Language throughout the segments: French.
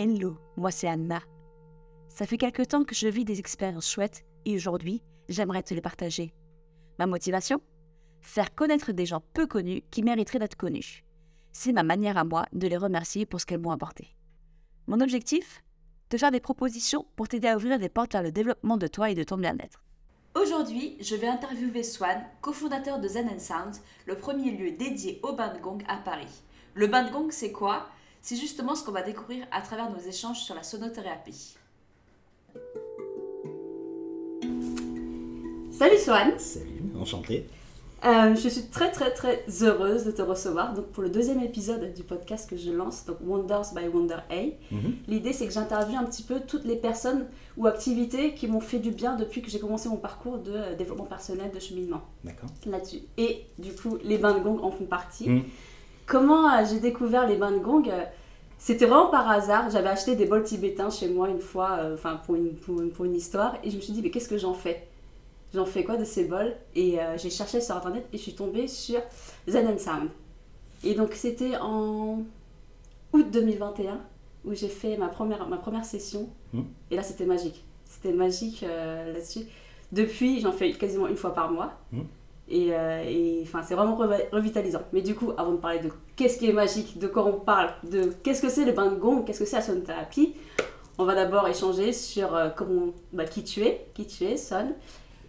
Hello, moi c'est Anna. Ça fait quelque temps que je vis des expériences chouettes et aujourd'hui, j'aimerais te les partager. Ma motivation? Faire connaître des gens peu connus qui mériteraient d'être connus. C'est ma manière à moi de les remercier pour ce qu'elles m'ont apporté. Mon objectif? Te faire des propositions pour t'aider à ouvrir des portes vers le développement de toi et de ton bien-être. Aujourd'hui, je vais interviewer Swan, cofondateur de Zen Sound, le premier lieu dédié au bain de gong à Paris. Le bain de gong, c'est quoi? C'est justement ce qu'on va découvrir à travers nos échanges sur la sonothérapie. Salut Swan Salut, enchanté. Euh, je suis très très très heureuse de te recevoir donc pour le deuxième épisode du podcast que je lance, donc Wonders by Wonder A. Mhm. L'idée c'est que j'interviewe un petit peu toutes les personnes ou activités qui m'ont fait du bien depuis que j'ai commencé mon parcours de euh, développement personnel, de cheminement D'accord. là-dessus. Et du coup, les bains de gong en font partie. Mhm. Comment euh, j'ai découvert les bains de gong euh, C'était vraiment par hasard. J'avais acheté des bols tibétains chez moi une fois, euh, enfin pour, une, pour, une, pour une histoire, et je me suis dit mais qu'est-ce que j'en fais? J'en fais quoi de ces bols? Et j'ai cherché sur internet et je suis tombée sur Zen and Sound. Et donc c'était en août 2021 où j'ai fait ma première, ma première session. Mhm. Et là c'était magique. C'était magique euh, là-dessus. Depuis, j'en fais quasiment une fois par mois. Mhm. Et, euh, et, enfin, c'est vraiment revi- revitalisant. Mais du coup, avant de parler de qu'est-ce qui est magique, de quoi on parle, de qu'est-ce que c'est le bain de gong, qu'est-ce que c'est la sonothérapie, on va d'abord échanger sur euh, comment, bah, qui tu es, qui tu es, Son,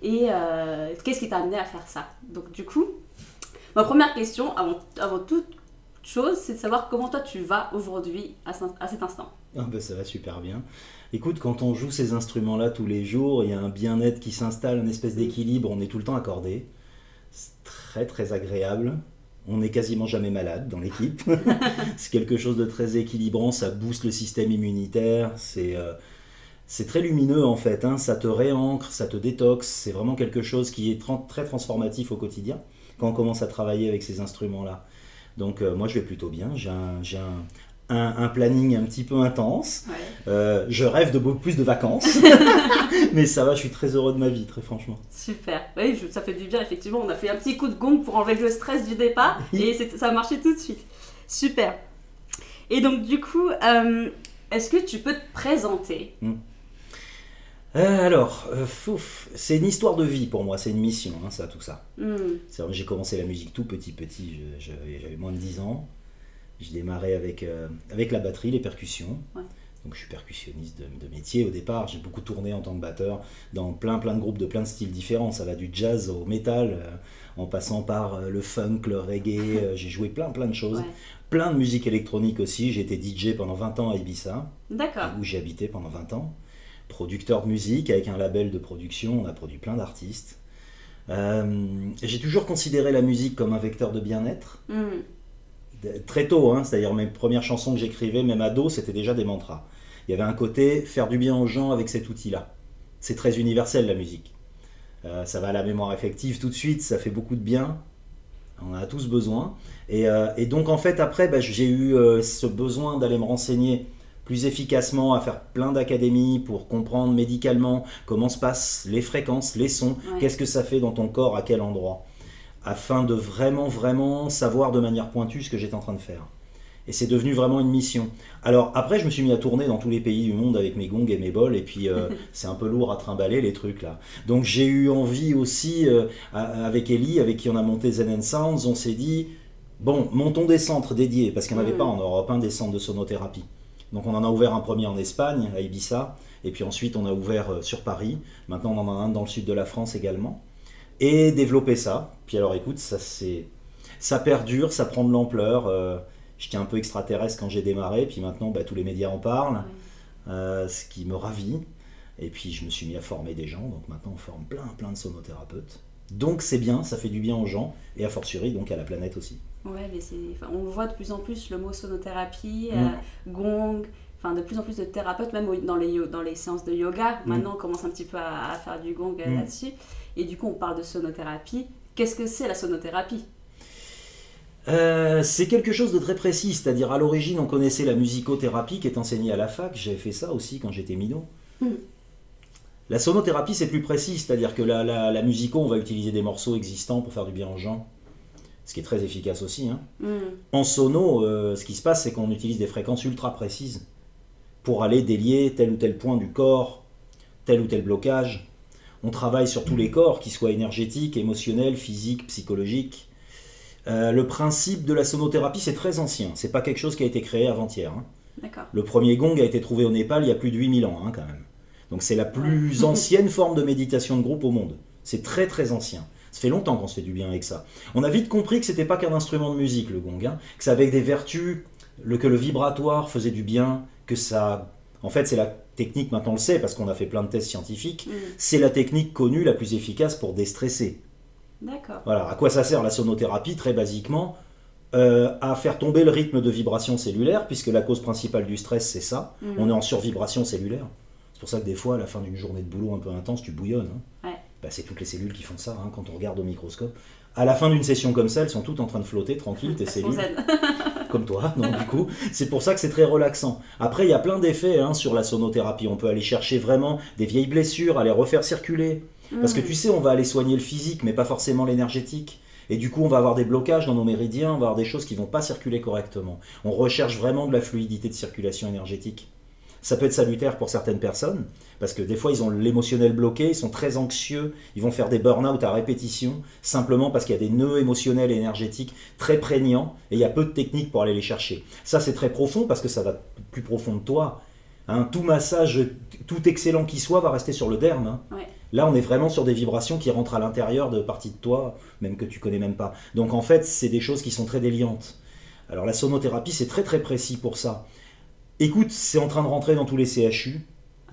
et euh, qu'est-ce qui t'a amené à faire ça. Donc du coup, ma première question, avant, avant toute chose, c'est de savoir comment toi tu vas aujourd'hui à cet instant. Ah ben, ça va super bien. Écoute, quand on joue ces instruments-là tous les jours, il y a un bien-être qui s'installe, une espèce d'équilibre, on est tout le temps accordé. Très très agréable. On n'est quasiment jamais malade dans l'équipe. c'est quelque chose de très équilibrant, ça booste le système immunitaire, c'est euh, c'est très lumineux en fait, hein. ça te réancre, ça te détoxe, c'est vraiment quelque chose qui est très transformatif au quotidien quand on commence à travailler avec ces instruments-là. Donc euh, moi je vais plutôt bien, j'ai un, j'ai un- un- un planning un petit peu intense, Ouais. Euh, je rêve de beaucoup plus de vacances, mais ça va, je suis très heureux de ma vie, très franchement. Super. Oui, je- ça fait du bien, effectivement. On a fait un petit coup de gong pour enlever le stress du départ et ça a marché tout de suite. Super. Et donc, du coup, euh, est-ce que tu peux te présenter? Euh, alors, euh, fouf, c'est une histoire de vie pour moi, c'est une mission, hein, ça, tout ça. Hmm, J'ai commencé la musique tout petit, petit, j'avais moins de 10 ans. J'ai démarré avec, euh, avec la batterie, les percussions. Ouais. Donc je suis percussionniste de, de métier au départ. J'ai beaucoup tourné en tant que batteur dans plein plein de groupes de plein de styles différents. Ça va du jazz au métal, euh, en passant par euh, le funk, le reggae. euh, J'ai joué plein plein de choses. Ouais. Plein de musique électronique aussi. J'ai été DJ pendant 20 ans à Ibiza, D'accord. où j'ai habité pendant 20 ans. Producteur de musique avec un label de production. On a produit plein d'artistes. J'ai toujours considéré la musique comme un vecteur de bien-être Hmm, très tôt, hein, c'est-à-dire mes premières chansons que j'écrivais, même ado, c'était déjà des mantras. Il y avait un côté faire du bien aux gens avec cet outil-là. C'est très universel la musique. Euh, ça va à la mémoire affective tout de suite, ça fait beaucoup de bien. On en a tous besoin. Et, euh, et donc en fait après, bah, j'ai eu euh, ce besoin d'aller me renseigner plus efficacement, à faire plein d'académies pour comprendre médicalement comment se passent les fréquences, les sons, Ouais. qu'est-ce que ça fait dans ton corps, à quel endroit afin de vraiment, vraiment savoir de manière pointue ce que j'étais en train de faire. Et c'est devenu vraiment une mission. Alors après, je me suis mis à tourner dans tous les pays du monde avec mes gongs et mes bols, et puis euh, c'est un peu lourd à trimballer les trucs là. Donc j'ai eu envie aussi, euh, avec Ellie, avec qui on a monté Zen and Sounds, on s'est dit, bon, montons des centres dédiés, parce qu'il n'y en avait Mhm. pas en Europe, un des centres de sonothérapie. Donc on en a ouvert un premier en Espagne, à Ibiza, et puis ensuite on a ouvert euh, sur Paris. Maintenant on en a un dans le sud de la France également. Et développer ça. Puis alors écoute, ça c'est, ça perdure, ça prend de l'ampleur. euh, J'étais un peu extraterrestre quand j'ai démarré, puis maintenant bah, tous les médias en parlent, euh, ce qui me ravit. Et puis je me suis mis à former des gens, donc maintenant on forme plein plein de sonothérapeutes. Donc c'est bien, ça fait du bien aux gens, et a fortiori donc à la planète aussi. Ouais, mais enfin, on voit de plus en plus le mot sonothérapie, Mm. euh, gong, enfin de plus en plus de thérapeutes, même dans les, dans les séances de yoga. Mm. Maintenant, on commence un petit peu à, à faire du gong euh, Mm. là-dessus. Et du coup, on parle de sonothérapie. Qu'est-ce que c'est la sonothérapie? Euh, c'est quelque chose de très précis, c'est-à-dire à l'origine on connaissait la musicothérapie qui est enseignée à la fac, j'avais fait ça aussi quand j'étais minot. Mhm. La sonothérapie c'est plus précis, c'est-à-dire que la, la, la musico on va utiliser des morceaux existants pour faire du bien aux gens, ce qui est très efficace aussi. hein. En sono, euh, ce qui se passe c'est qu'on utilise des fréquences ultra précises pour aller délier tel ou tel point du corps, tel ou tel blocage. On travaille sur tous les corps, qu'ils soient énergétiques, émotionnels, physiques, psychologiques. Euh, le principe de la sonothérapie, c'est très ancien. C'est pas quelque chose qui a été créé avant-hier. hein. Le premier gong a été trouvé au Népal il y a plus de 8000 ans, hein, quand même. Donc c'est la plus ancienne forme de méditation de groupe au monde. C'est très très ancien. Ça fait longtemps qu'on se fait du bien avec ça. On a vite compris que c'était pas qu'un instrument de musique, le gong, hein, que ça avait des vertus, le, que le vibratoire faisait du bien, que ça... En fait, c'est la technique, maintenant on le sait, parce qu'on a fait plein de tests scientifiques, Mm. c'est la technique connue la plus efficace pour déstresser. D'accord. Voilà, à quoi ça sert la sonothérapie Très basiquement, euh, à faire tomber le rythme de vibration cellulaire, puisque la cause principale du stress, c'est ça. Mm. On est en survibration cellulaire. C'est pour ça que des fois, à la fin d'une journée de boulot un peu intense, tu bouillonnes. hein. Ouais. Bah, c'est toutes les cellules qui font ça, hein, quand on regarde au microscope. À la fin d'une session comme ça, elles sont toutes en train de flotter, tranquilles, tes cellules. comme toi. Donc du coup, c'est pour ça que c'est très relaxant. Après, il y a plein d'effets hein, sur la sonothérapie. On peut aller chercher vraiment des vieilles blessures, les refaire circuler. Parce que Mm. tu sais, on va aller soigner le physique, mais pas forcément l'énergétique. Et du coup, on va avoir des blocages dans nos méridiens, on va avoir des choses qui vont pas circuler correctement. On recherche vraiment de la fluidité de circulation énergétique. Ça peut être salutaire pour certaines personnes, parce que des fois, ils ont l'émotionnel bloqué, ils sont très anxieux, ils vont faire des burn-out à répétition, simplement parce qu'il y a des nœuds émotionnels et énergétiques très prégnants, et il y a peu de techniques pour aller les chercher. Ça, c'est très profond, parce que ça va plus profond de toi. Hein, tout massage, tout excellent qui soit, va rester sur le derme. hein. Ouais. Là, on est vraiment sur des vibrations qui rentrent à l'intérieur de parties de toi, même que tu connais même pas. Donc en fait, c'est des choses qui sont très déliantes. Alors la sonothérapie, c'est très très précis pour ça. Écoute, c'est en train de rentrer dans tous les CHU.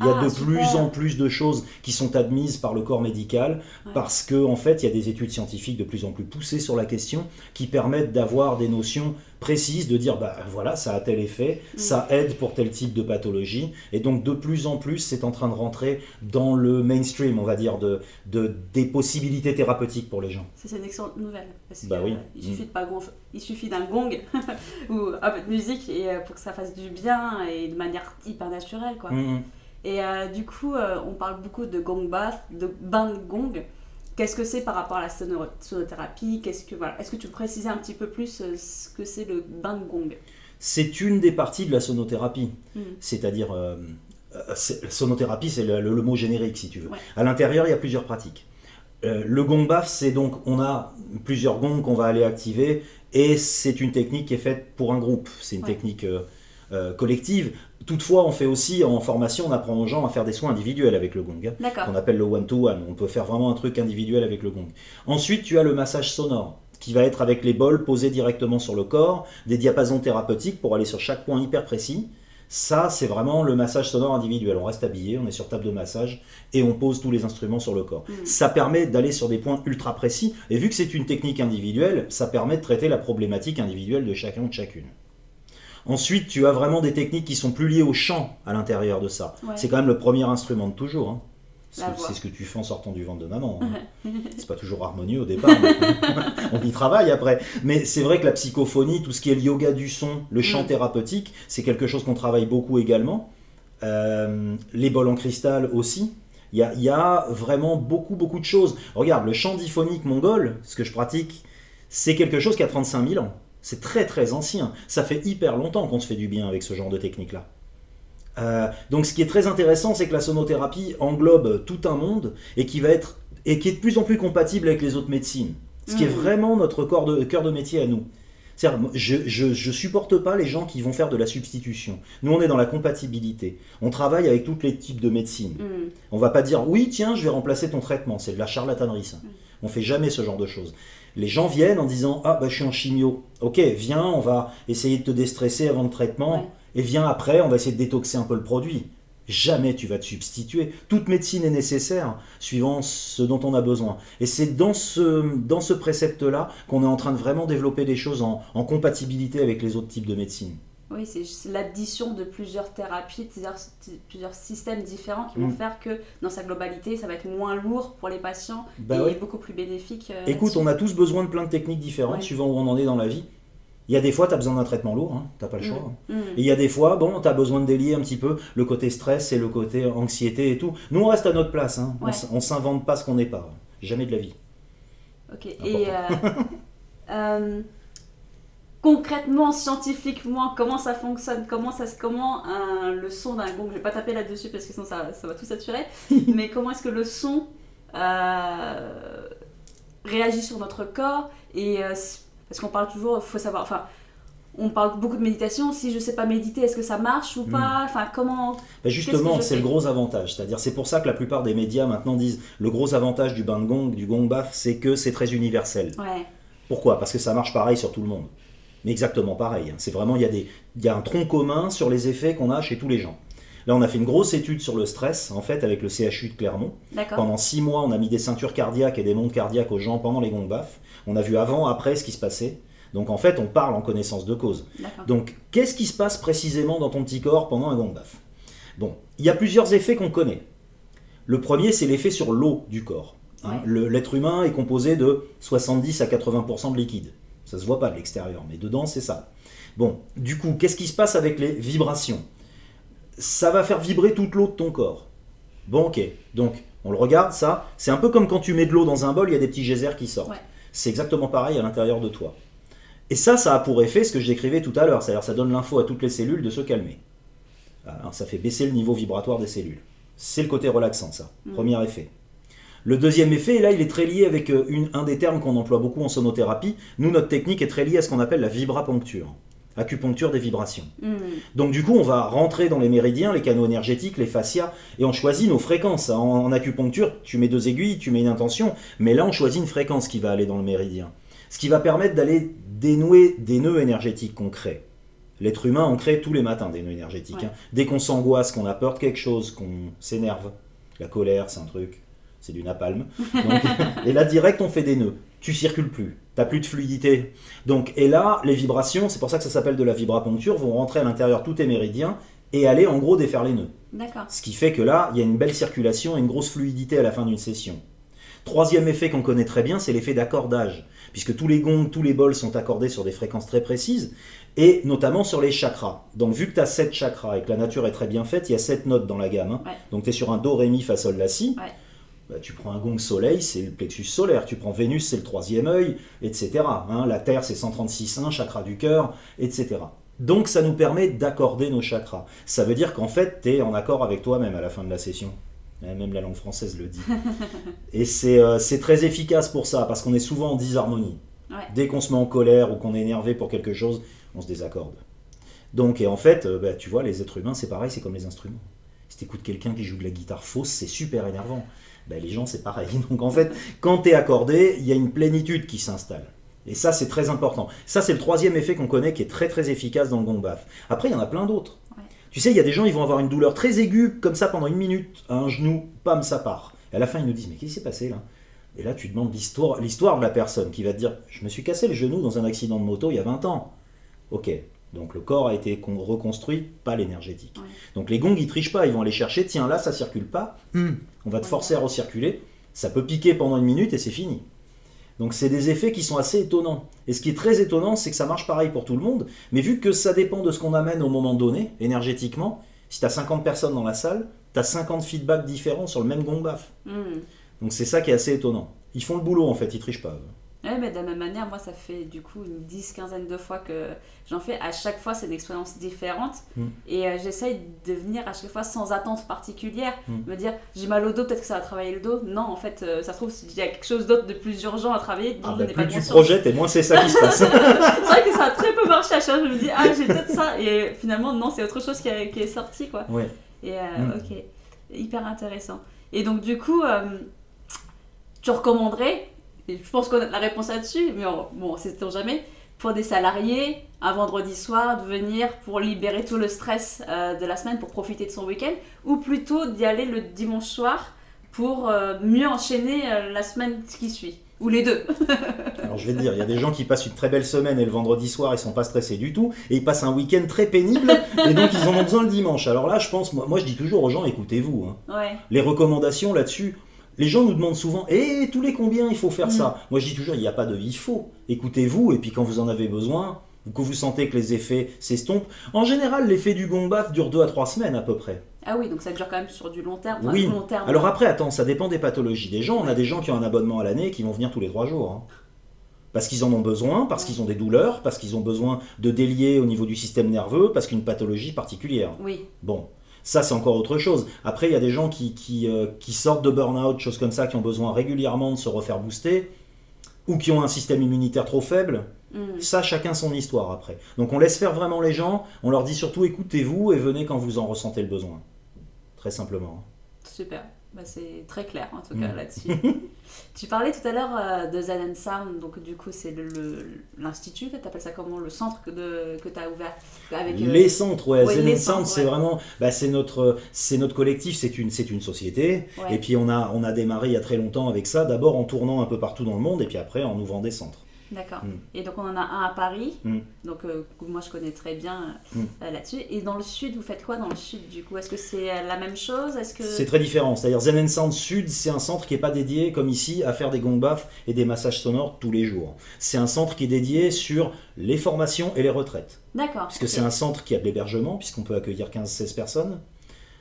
Il y a Ah, de super. plus en plus de choses qui sont admises par le corps médical Ouais. parce que en fait, il y a des études scientifiques de plus en plus poussées sur la question qui permettent d'avoir des notions précises de dire bah voilà, ça a tel effet, Mm. ça aide pour tel type de pathologie et donc de plus en plus, c'est en train de rentrer dans le mainstream, on va dire de, de des possibilités thérapeutiques pour les gens. C'est une excellente nouvelle. Parce que, Bah oui. euh, il suffit de pas il suffit d'un gong ou un peu de musique et euh, pour que ça fasse du bien et de manière hyper naturelle quoi. Mhm. Et euh, du coup, euh, on parle beaucoup de gong bath, de bain de gong. Qu'est-ce que c'est par rapport à la sono- sonothérapie? Qu'est-ce que voilà Est-ce que tu peux préciser un petit peu plus euh, ce que c'est le bain de gong? C'est une des parties de la sonothérapie. Mhm. C'est-à-dire, euh, sonothérapie, c'est le, le- le mot générique, si tu veux. Ouais. À l'intérieur, il y a plusieurs pratiques. Euh, le gong bath, c'est donc, on a plusieurs gongs qu'on va aller activer, et c'est une technique qui est faite pour un groupe. C'est une Ouais. technique euh, euh, collective. Toutefois, on fait aussi, en formation, on apprend aux gens à faire des soins individuels avec le gong. hein qu'on appelle le one-to-one. On peut faire vraiment un truc individuel avec le gong. Ensuite, tu as le massage sonore, qui va être avec les bols posés directement sur le corps, des diapasons thérapeutiques pour aller sur chaque point hyper précis. Ça, c'est vraiment le massage sonore individuel. On reste habillé, on est sur table de massage et on pose tous les instruments sur le corps. Mhm. Ça permet d'aller sur des points ultra précis. Et vu que c'est une technique individuelle, ça permet de traiter la problématique individuelle de chacun ou de chacune. Ensuite, tu as vraiment des techniques qui sont plus liées au chant à l'intérieur de ça. Ouais. C'est quand même le premier instrument de toujours. hein. C'est ce que tu fais en sortant du ventre de maman. hein. c'est pas toujours harmonieux au départ. on y travaille après. Mais c'est vrai que la psychophonie, tout ce qui est le yoga du son, le chant Mm. thérapeutique, c'est quelque chose qu'on travaille beaucoup également. Euh, les bols en cristal aussi. Il y a, y a vraiment beaucoup, beaucoup de choses. Regarde, le chant diphonique mongol, ce que je pratique, c'est quelque chose qui a 35 000 ans. C'est très, très ancien. Ça fait hyper longtemps qu'on se fait du bien avec ce genre de technique-là. Euh, donc ce qui est très intéressant, c'est que la sonothérapie englobe tout un monde et qui va être et qui est de plus en plus compatible avec les autres médecines. Ce qui est Mhm. vraiment notre corps de, cœur de métier à nous. Je, je, je supporte pas les gens qui vont faire de la substitution. Nous, on est dans la compatibilité. On travaille avec tous les types de médecine. Mhm. On va pas dire oui, tiens, je vais remplacer ton traitement. C'est de la charlatanerie, ça. On fait jamais ce genre de choses. Les gens viennent en disant ah bah je suis en chimio. Ok, viens, on va essayer de te déstresser avant le traitement. Ouais. Et viens après, on va essayer de détoxer un peu le produit. Jamais tu vas te substituer. Toute médecine est nécessaire suivant ce dont on a besoin. Et c'est dans ce, dans ce précepte-là qu'on est en train de vraiment développer des choses en, en compatibilité avec les autres types de médecine. Oui, c'est l'addition de plusieurs thérapies, plusieurs, plusieurs systèmes différents qui vont Mm. faire que dans sa globalité, ça va être moins lourd pour les patients Bah et ouais. beaucoup plus bénéfique. euh, Écoute, on a tous besoin de plein de techniques différentes Ouais. suivant où on en est dans la vie. Il y a des fois, tu as besoin d'un traitement lourd, hein, t'as pas le choix. hein. Mm. Mm. Et il y a des fois, bon, tu as besoin de délier un petit peu le côté stress et le côté anxiété et tout. Nous, on reste à notre place. Hein. On Ouais. On s'invente pas ce qu'on n'est pas. Jamais de la vie. Ok. Et euh, euh, concrètement, scientifiquement, comment ça fonctionne, comment ça se, comment un- le son d'un gong, je vais pas taper là-dessus parce que sinon ça, ça va tout saturer, mais comment est-ce que le son euh, réagit sur notre corps et euh, parce qu'on parle toujours, faut savoir, enfin, on parle beaucoup de méditation. Si je sais pas méditer, est-ce que ça marche ou pas? Enfin, comment? Bah, justement, c'est le gros avantage. C'est-à-dire, c'est pour ça que la plupart des médias maintenant disent le gros avantage du bain de gong, du gong bath, c'est que c'est très universel. Ouais. Pourquoi? Parce que ça marche pareil sur tout le monde. Mais exactement pareil. hein. C'est vraiment, il y, a des, il y a un tronc commun sur les effets qu'on a chez tous les gens. Là, on a fait une grosse étude sur le stress, en fait, avec le CHU de Clermont. Pendant six mois, on a mis des ceintures cardiaques et des montres cardiaques aux gens pendant les gong baths. On a vu avant, après, ce qui se passait. Donc, en fait, on parle en connaissance de cause. Donc, qu'est-ce qui se passe précisément dans ton petit corps pendant un gong bath Bon, il y a plusieurs effets qu'on connaît. Le premier, c'est l'effet sur l'eau du corps. hein. Ouais. L'être humain est composé de 70 à 80% de liquide. Ça se voit pas de l'extérieur, mais dedans, c'est ça. Bon, du coup, qu'est-ce qui se passe avec les vibrations? Ça va faire vibrer toute l'eau de ton corps. Bon, ok. Donc, on le regarde, ça. C'est un peu comme quand tu mets de l'eau dans un bol, il y a des petits geysers qui sortent. Ouais. C'est exactement pareil à l'intérieur de toi. Et ça, ça a pour effet ce que je décrivais tout à l'heure, c'est-à-dire ça donne l'info à toutes les cellules de se calmer. Alors, ça fait baisser le niveau vibratoire des cellules. C'est le côté relaxant, ça. Mhm. Premier effet. Le deuxième effet, et là, il est très lié avec euh, une- un des termes qu'on emploie beaucoup en sonothérapie. Nous, notre technique est très liée à ce qu'on appelle la vibrapuncture. Acupuncture des vibrations. Hmm. Donc du coup, on va rentrer dans les méridiens, les canaux énergétiques, les fascias, et on choisit nos fréquences. En, en acupuncture, tu mets deux aiguilles, tu mets une intention, mais là, on choisit une fréquence qui va aller dans le méridien. Ce qui va permettre d'aller dénouer des nœuds énergétiques qu'on crée. L'être humain en crée tous les matins des nœuds énergétiques. Ouais. hein. Dès qu'on s'angoisse, qu'on a peur de quelque chose, qu'on s'énerve, la colère, c'est un truc, c'est du napalm. Donc, et là, direct, on fait des nœuds. Tu circules plus, t'as plus de fluidité. Donc, et là, les vibrations, c'est pour ça que ça s'appelle de la vibrapuncture, vont rentrer à l'intérieur de tous tes méridiens et aller en gros défaire les nœuds. D'accord. Ce qui fait que là, il y a une belle circulation et une grosse fluidité à la fin d'une session. Troisième effet qu'on connaît très bien, c'est l'effet d'accordage, puisque tous les gongs, tous les bols sont accordés sur des fréquences très précises, et notamment sur les chakras. Donc vu que tu as 7 chakras et que la nature est très bien faite, il y a 7 notes dans la gamme. hein. Ouais. Donc tu es sur un Do, Ré, Mi, Fa, Sol, La, Si. Ouais. Bah, tu prends un gong soleil, c'est le plexus solaire. Tu prends Vénus, c'est le troisième œil, etc. hein. La Terre, c'est 136.1, chakra du cœur, etc. Donc ça nous permet d'accorder nos chakras. Ça veut dire qu'en fait, tu es en accord avec toi-même à la fin de la session. Eh, Même la langue française le dit. Et c'est euh, c'est très efficace pour ça, parce qu'on est souvent en disharmonie. Ouais. Dès qu'on se met en colère ou qu'on est énervé pour quelque chose, on se désaccorde. Donc, et en fait, euh, bah, tu vois, les êtres humains, c'est pareil, c'est comme les instruments. Si tu écoutes quelqu'un qui joue de la guitare fausse, c'est super énervant. Bah, les gens, c'est pareil. Donc, en fait, quand tu es accordé, il y a une plénitude qui s'installe. Et ça, c'est très important. Ça, c'est le troisième effet qu'on connaît qui est très très efficace dans le gong bath. Après, il y en a plein d'autres. Ouais. Tu sais, il y a des gens, ils vont avoir une douleur très aiguë, comme ça, pendant une minute, à un genou, pam, ça part. Et à la fin, ils nous disent, mais qu'est-ce qui s'est passé là? Et là, tu demandes l'histoire, l'histoire de la personne qui va te dire, je me suis cassé le genou dans un accident de moto il y a 20 ans. Ok, donc le corps a été con- reconstruit, pas l'énergétique. Ouais. Donc les gongs, ils trichent pas, ils vont aller chercher, tiens, là, ça circule pas, Hmm, on va te Ouais. forcer à recirculer, ça peut piquer pendant une minute et c'est fini. Donc c'est des effets qui sont assez étonnants. Et ce qui est très étonnant, c'est que ça marche pareil pour tout le monde, mais vu que ça dépend de ce qu'on amène au moment donné, énergétiquement, si tu as 50 personnes dans la salle, tu as 50 feedbacks différents sur le même gong bath. Hmm. Donc c'est ça qui est assez étonnant. Ils font le boulot en fait, ils trichent pas. Ouais, mais de la même manière, moi, ça fait du coup une dix, quinzaine de fois que j'en fais. À chaque fois, c'est une expérience différente. Mm. Et euh, j'essaye de venir à chaque fois sans attente particulière. Mm. Me dire, j'ai mal au dos, peut-être que ça va travailler le dos. Non, en fait, euh, ça se trouve, il y a quelque chose d'autre de plus urgent à travailler Ah je bah, n'ai pas plus tu projettes et moins c'est ça qui se passe. c'est vrai que ça a très peu marché à chaque fois. Je me dis, ah, j'ai peut-être ça. Et finalement, non, c'est autre chose qui, a- qui est sorti, quoi. ouais. Et euh, Mm. ok, hyper intéressant. Et donc du coup, tu recommanderais, et je pense connaître la réponse là-dessus, mais on- bon, c'est jamais, pour des salariés, un vendredi soir, de venir pour libérer tout le stress euh, de la semaine, pour profiter de son week-end, ou plutôt d'y aller le dimanche soir pour euh, mieux enchaîner euh, la semaine qui suit. Ou les deux. Alors je vais te dire, il y a des gens qui passent une très belle semaine et le vendredi soir ils sont pas stressés du tout et ils passent un week-end très pénible et donc ils en ont besoin le dimanche. Alors là je pense, moi, moi, je dis toujours aux gens écoutez-vous. hein. Ouais. Les recommandations là-dessus, les gens nous demandent souvent et tous les combien il faut faire Mm. ça? Moi je dis toujours il n'y a pas de il faut. Écoutez-vous et puis quand vous en avez besoin, ou que vous sentez que les effets s'estompent, en général l'effet du gong bath dure 2 à 3 semaines à peu près. Ah oui, donc ça dure quand même sur du long terme. Enfin, Oui. long terme. Alors après, attends, ça dépend des pathologies des gens. On a des gens qui ont un abonnement à l'année qui vont venir tous les trois jours. hein. parce qu'ils en ont besoin, parce qu'ils ont des douleurs, parce qu'ils ont besoin de délier au niveau du système nerveux, parce qu'une pathologie particulière. Oui. Bon, ça c'est encore autre chose. Après, il y a des gens qui, qui, euh, qui sortent de burn-out, choses comme ça, qui ont besoin régulièrement de se refaire booster, ou qui ont un système immunitaire trop faible. Mm. Ça, chacun son histoire après. Donc on laisse faire vraiment les gens, on leur dit surtout écoutez-vous et venez quand vous en ressentez le besoin. Très simplement. Super. Bah, c'est très clair en tout cas Mm. là-dessus. tu parlais tout à l'heure euh, de Zen and Sound, donc du coup c'est l'institut, tu appelles ça comment? Le centre que, de- que tu as ouvert avec euh, Les centres, ouais, ouais, Zen and Sound, c'est ouais. vraiment, bah, c'est notre, notre collectif, c'est une, une société. ouais. Et puis on a, on a démarré il y a très longtemps avec ça, d'abord en tournant un peu partout dans le monde, et puis après en ouvrant des centres. D'accord. Mm. Et donc on en a un à Paris, Mm. donc euh, moi je connais très bien Mm. euh, là-dessus. Et dans le sud, vous faites quoi dans le sud du coup? Est-ce que c'est euh, la même chose? Est-ce que C'est très différent. C'est-à-dire Zen Sound Sud, c'est un centre qui n'est pas dédié, comme ici, à faire des gong baths et des massages sonores tous les jours. C'est un centre qui est dédié sur les formations et les retraites. D'accord. Puisque ok. c'est un centre qui a de l'hébergement, puisqu'on peut accueillir 15-16 personnes.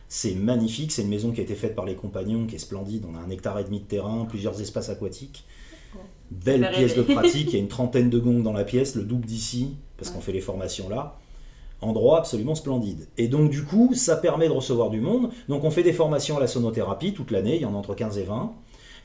C'est magnifique, c'est une maison qui a été faite par les compagnons, qui est splendide. On a un hectare et demi de terrain, plusieurs espaces aquatiques. Belle pièce de pratique, il y a une trentaine de gongs dans la pièce, le double d'ici, parce qu'on fait les formations là. Endroit absolument splendide. Et donc du coup, ça permet de recevoir du monde. Donc on fait des formations à la sonothérapie toute l'année, il y en a entre 15 et 20.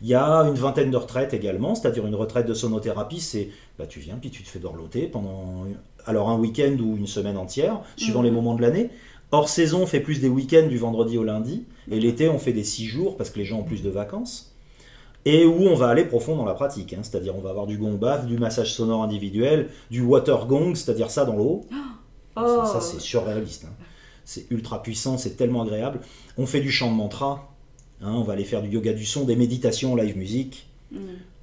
Il y a une vingtaine de retraites également, c'est-à-dire une retraite de sonothérapie, c'est bah, tu viens puis tu te fais dorloter pendant alors un week-end ou une semaine entière, suivant Mhm. les moments de l'année. Hors saison, on fait plus des week-ends du vendredi au lundi, et l'été, on fait des six jours parce que les gens ont plus de vacances. Et où on va aller profond dans la pratique, hein, c'est-à-dire on va avoir du gong bath, du massage sonore individuel, du water gong, c'est-à-dire ça dans l'eau. Oh. Ça, ça, c'est surréaliste. hein. C'est ultra puissant, c'est tellement agréable. On fait du chant de mantra. hein, on va aller faire du yoga du son, des méditations, live musique. Mm.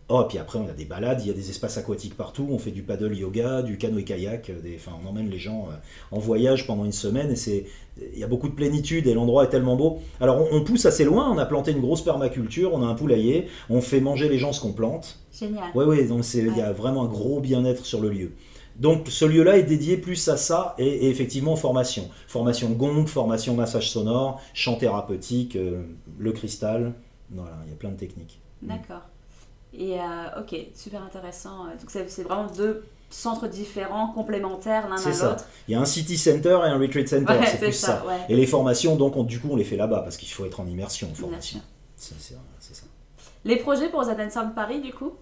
Oh, et puis après, on a des balades, il y a des espaces aquatiques partout. On fait du paddle yoga, du canoë-kayak. euh. Enfin, on emmène les gens euh, en voyage pendant une semaine et c'est. Il y a beaucoup de plénitude et l'endroit est tellement beau. Alors, on, on pousse assez loin. On a planté une grosse permaculture, on a un poulailler. On fait manger les gens ce qu'on plante. Génial. Oui, oui, donc c'est- il y a vraiment un gros bien-être sur le lieu. Donc ce lieu-là est dédié plus à ça et, et effectivement formation. Formation gong, formation massage sonore, chant thérapeutique, euh, le cristal. Voilà, il y a plein de techniques. D'accord. Et euh, ok, super intéressant. Donc c'est vraiment deux centres différents, complémentaires l'un C'est à ça. l'autre. Il y a un city center et un retreat center, Ouais, c'est plus ça, ça. ouais. Et les formations, donc on- du coup, on les fait là-bas parce qu'il faut être en immersion en formation. C'est ça. Les projets pour Zen Sound Paris, du coup?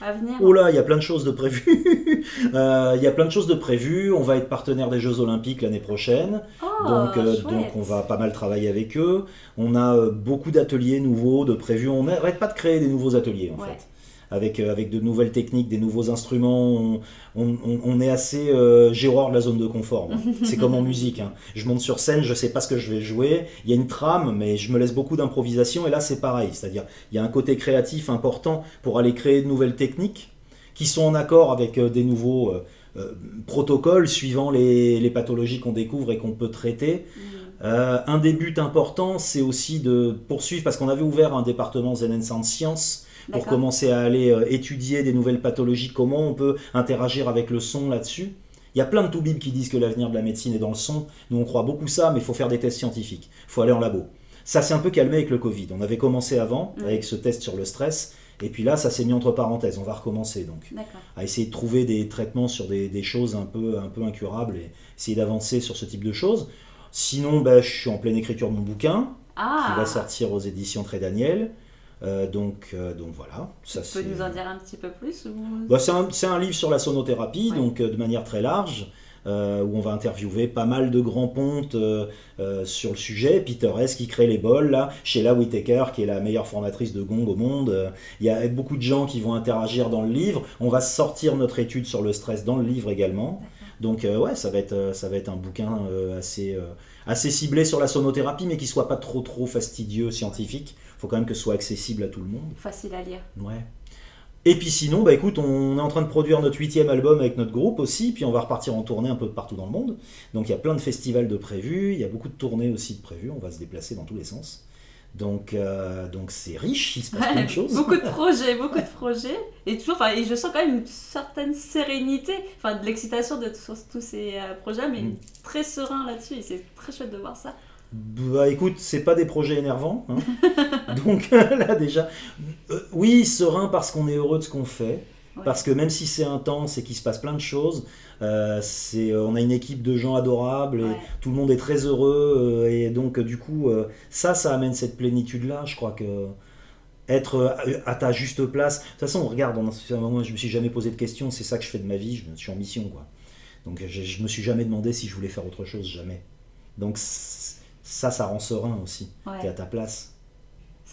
À venir Oh là, il y a plein de choses de prévues. Euh, Il y a plein de choses de prévues. On va être partenaire des Jeux Olympiques l'année prochaine. Oh, donc, euh, donc on va pas mal travailler avec eux. On a euh, beaucoup d'ateliers nouveaux, de prévus. On n'arrête pas de créer des nouveaux ateliers en Ouais. fait. Avec, euh, avec de nouvelles techniques, des nouveaux instruments. On, on- est assez. Euh, de la zone de confort. moi. C'est comme en musique. hein. Je monte sur scène, je sais pas ce que je vais jouer. Il y a une trame, mais je me laisse beaucoup d'improvisation. Et là, c'est pareil. C'est-à-dire, il y a un côté créatif important pour aller créer de nouvelles techniques qui sont en accord avec euh, des nouveaux euh, euh, protocoles suivant les, les pathologies qu'on découvre et qu'on peut traiter. Mm. Euh, un des buts importants, c'est aussi de poursuivre, parce qu'on avait ouvert un département Zen and Sound Science pour commencer à aller euh, étudier des nouvelles pathologies, comment on peut interagir avec le son là-dessus. Il y a plein de toubibs qui disent que l'avenir de la médecine est dans le son. Nous, on croit beaucoup ça, mais il faut faire des tests scientifiques. Il faut aller en labo. Ça s'est un peu calmé avec le Covid. On avait commencé avant, avec ce test sur le stress, et puis là, ça s'est mis entre parenthèses. On va recommencer donc à essayer de trouver des traitements sur des, des choses un peu, un peu incurables et essayer d'avancer sur ce type de choses. Sinon, ben, je suis en pleine écriture de mon bouquin Ah qui va sortir aux éditions Très Daniel. Euh, donc, euh, donc voilà. Ça, Tu peux nous en dire un petit peu plus ou... Bah, c'est un, livre sur la sonothérapie, Ouais. donc euh, de manière très large, euh, où on va interviewer pas mal de grands pontes euh, euh, sur le sujet. Peter S. qui crée les bols, là, Sheila Whittaker, qui est la meilleure formatrice de gong au monde. Il y a beaucoup de gens qui vont interagir dans le livre. On va sortir notre étude sur le stress dans le livre également. Donc euh, ouais, ça va être, euh, ça va être un bouquin euh, assez, euh, assez ciblé sur la sonothérapie, mais qui soit pas trop trop fastidieux scientifique. faut quand même que ce soit accessible à tout le monde. Facile à lire. Ouais. Et puis sinon, bah écoute, on est en train de produire notre huitième album avec notre groupe aussi, puis on va repartir en tournée un peu partout dans le monde. Donc il y a plein de festivals de prévus, il y a beaucoup de tournées aussi de prévues, on va se déplacer dans tous les sens. Donc euh, donc c'est riche, il se passe plein de choses. beaucoup de projets, beaucoup de projets. Et toujours, enfin, et je sens quand même une certaine sérénité, enfin de l'excitation de sur tous ces euh, projets, mais Mm. très serein là-dessus. Et c'est très chouette de voir ça. Bah écoute, c'est pas des projets énervants. hein. Donc là déjà, euh, oui, serein parce qu'on est heureux de ce qu'on fait. Parce que même si c'est intense et qu'il se passe plein de choses, euh, c'est, euh, on a une équipe de gens adorables et Ouais. tout le monde est très heureux. euh, et donc, du coup, ça, ça amène cette plénitude-là. Je crois que être à ta juste place. De toute façon, regarde, moi, je me suis jamais posé de questions. C'est ça que je fais de ma vie. Je, suis en mission, quoi. Donc, je, je me suis jamais demandé si je voulais faire autre chose, jamais. Donc, ça, ça rend serein aussi. Ouais. T'es à ta place.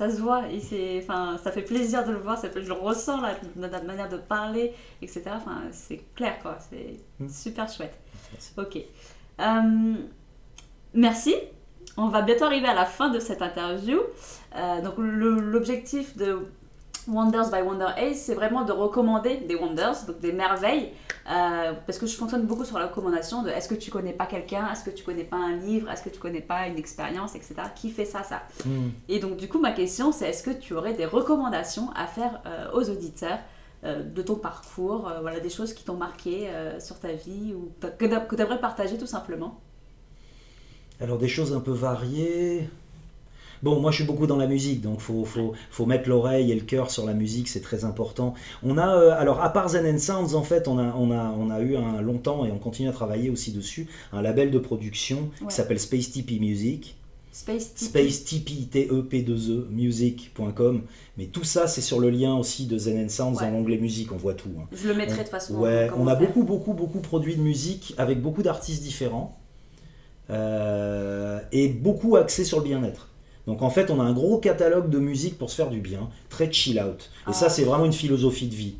Ça se voit et c'est, enfin, ça fait plaisir de le voir, ça fait, je le ressens là, ta manière de parler, etc. Enfin, c'est clair quoi, c'est Mm. super chouette. Merci. Ok. Euh, merci. On va bientôt arriver à la fin de cette interview. Euh, donc l'objectif de Wonders by Wonder Ace, c'est vraiment de recommander des wonders, donc des merveilles, euh, parce que je fonctionne beaucoup sur la recommandation de est-ce que tu connais pas quelqu'un, est-ce que tu connais pas un livre, est-ce que tu connais pas une expérience, etc. Qui fait ça, ça Hmm. et donc, du coup, ma question, c'est est-ce que tu aurais des recommandations à faire euh, aux auditeurs euh, de ton parcours, voilà, des choses qui t'ont marqué sur ta vie ou que tu aimerais partager tout simplement? Alors des choses un peu variées. Bon, moi je suis beaucoup dans la musique, donc faut, faut, faut mettre l'oreille et le cœur sur la musique, c'est très important. On a, euh, alors à part Zen Sounds, en fait, on a, on, a, on a eu un longtemps et on continue à travailler aussi dessus, un label de production Ouais. qui s'appelle Space TP Music. Space Tipeee. Space TP, T-E-P-2-E, music.com. Mais tout ça, c'est sur le lien aussi de Zen and Sounds Ouais. dans l'onglet musique, on voit tout. hein. Je le mettrai de toute façon. Ouais, en on a beaucoup, beaucoup, beaucoup produit de musique avec beaucoup d'artistes différents euh, et beaucoup axé sur le bien-être. Donc en fait, on a un gros catalogue de musique pour se faire du bien, très chill out. Et Ah. ça, c'est vraiment une philosophie de vie.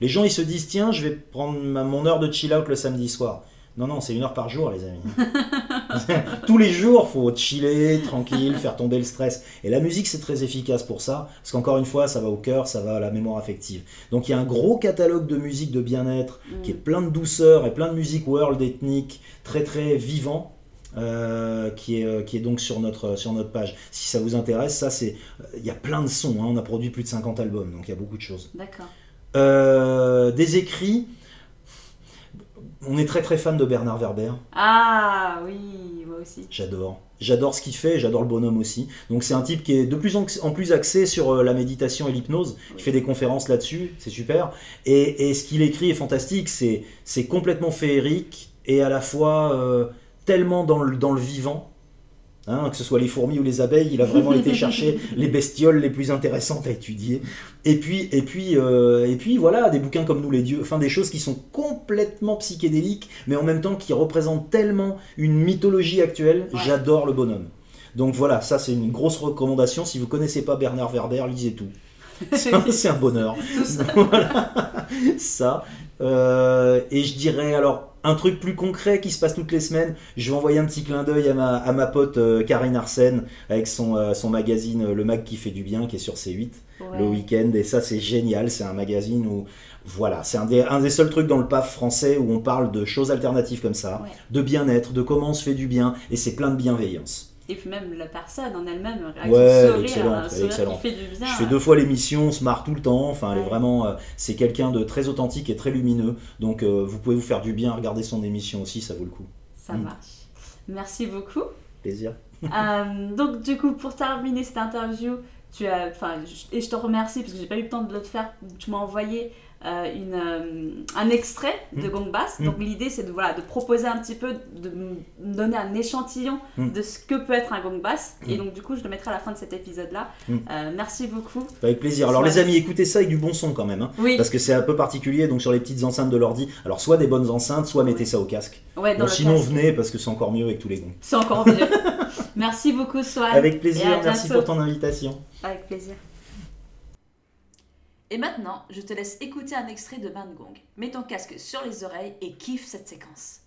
Les gens, ils se disent, tiens, je vais prendre ma- mon heure de chill out le samedi soir. Non, non, c'est une heure par jour, les amis. Tous les jours, faut chiller, tranquille, faire tomber le stress. Et la musique, c'est très efficace pour ça, parce qu'encore une fois, ça va au cœur, ça va à la mémoire affective. Donc il y a un gros catalogue de musique de bien-être Mm. qui est plein de douceur et plein de musique world ethnique, très très vivant. Euh, qui, est, euh, qui est donc sur notre, sur notre page. Si ça vous intéresse, ça c'est. Il y a plein de sons, hein, on a produit plus de 50 albums, donc il y a beaucoup de choses. D'accord. Euh, des écrits. On est très très fan de Bernard Werber. Ah oui, moi aussi. J'adore. J'adore ce qu'il fait, j'adore le bonhomme aussi. Donc c'est un type qui est de plus en plus axé sur euh, la méditation et l'hypnose. Il fait des conférences là-dessus, c'est super. Et, et ce qu'il écrit est fantastique, c'est c'est complètement féerique et à la fois euh, tellement dans le, dans le vivant. Hein, que ce soit les fourmis ou les abeilles, il a vraiment été chercher les bestioles les plus intéressantes à étudier. Et puis, et puis, euh, et puis voilà, des bouquins comme Nous les dieux, enfin des choses qui sont complètement psychédéliques, mais en même temps qui représentent tellement une mythologie actuelle. Ouais. J'adore le bonhomme. Donc voilà, ça c'est une grosse recommandation. Si vous connaissez pas Bernard Werber, lisez tout. C'est un- bonheur. Ça. Voilà, ça. Euh, et je dirais alors un truc plus concret qui se passe toutes les semaines. Je vais envoyer un petit clin d'œil à ma, à ma pote euh, Karine Arsène avec son, euh, son magazine euh, Le Mag qui fait du bien qui est sur C8 Ouais. le week-end. Et ça, c'est génial. C'est un magazine où, voilà, c'est un des, un des seuls trucs dans le PAF français où on parle de choses alternatives comme ça, Ouais. de bien-être, de comment on se fait du bien. Et c'est plein de bienveillance. Et puis même la personne en elle-même, avec Ouais, son sourire, un sourire excellente. qui fait du bien. Je fais deux fois l'émission, on se marre tout le temps. Enfin, elle est vraiment. euh, c'est quelqu'un de très authentique et très lumineux. Donc, euh, vous pouvez vous faire du bien, regarder son émission aussi, ça vaut le coup. Ça Mm. marche. Merci beaucoup. Plaisir. Euh, donc du coup, pour terminer cette interview, tu as, enfin, et je te remercie parce que j'ai pas eu le temps de le faire. Tu m'as envoyé une, euh, un extrait de Mm. Gong Bass. Mm. Donc l'idée, c'est de voilà, de proposer un petit peu, de donner un échantillon Mm. de ce que peut être un Gong Bass. Et donc du coup, je le mettrai à la fin de cet épisode-là. Euh, merci beaucoup. Avec plaisir. Alors, les amis, écoutez ça avec du bon son quand même. hein, Oui. parce que c'est un peu particulier. Donc, sur les petites enceintes de l'ordi, alors soit des bonnes enceintes, soit mettez ça au casque. Ouais, dans Bon, le sinon, casque. venez parce que c'est encore mieux avec tous les gongs. C'est encore mieux. merci beaucoup, Swan. Avec plaisir. Merci pour ton invitation. Avec plaisir. Et maintenant, je te laisse écouter un extrait de Van Gogh. Mets ton casque sur les oreilles et kiffe cette séquence.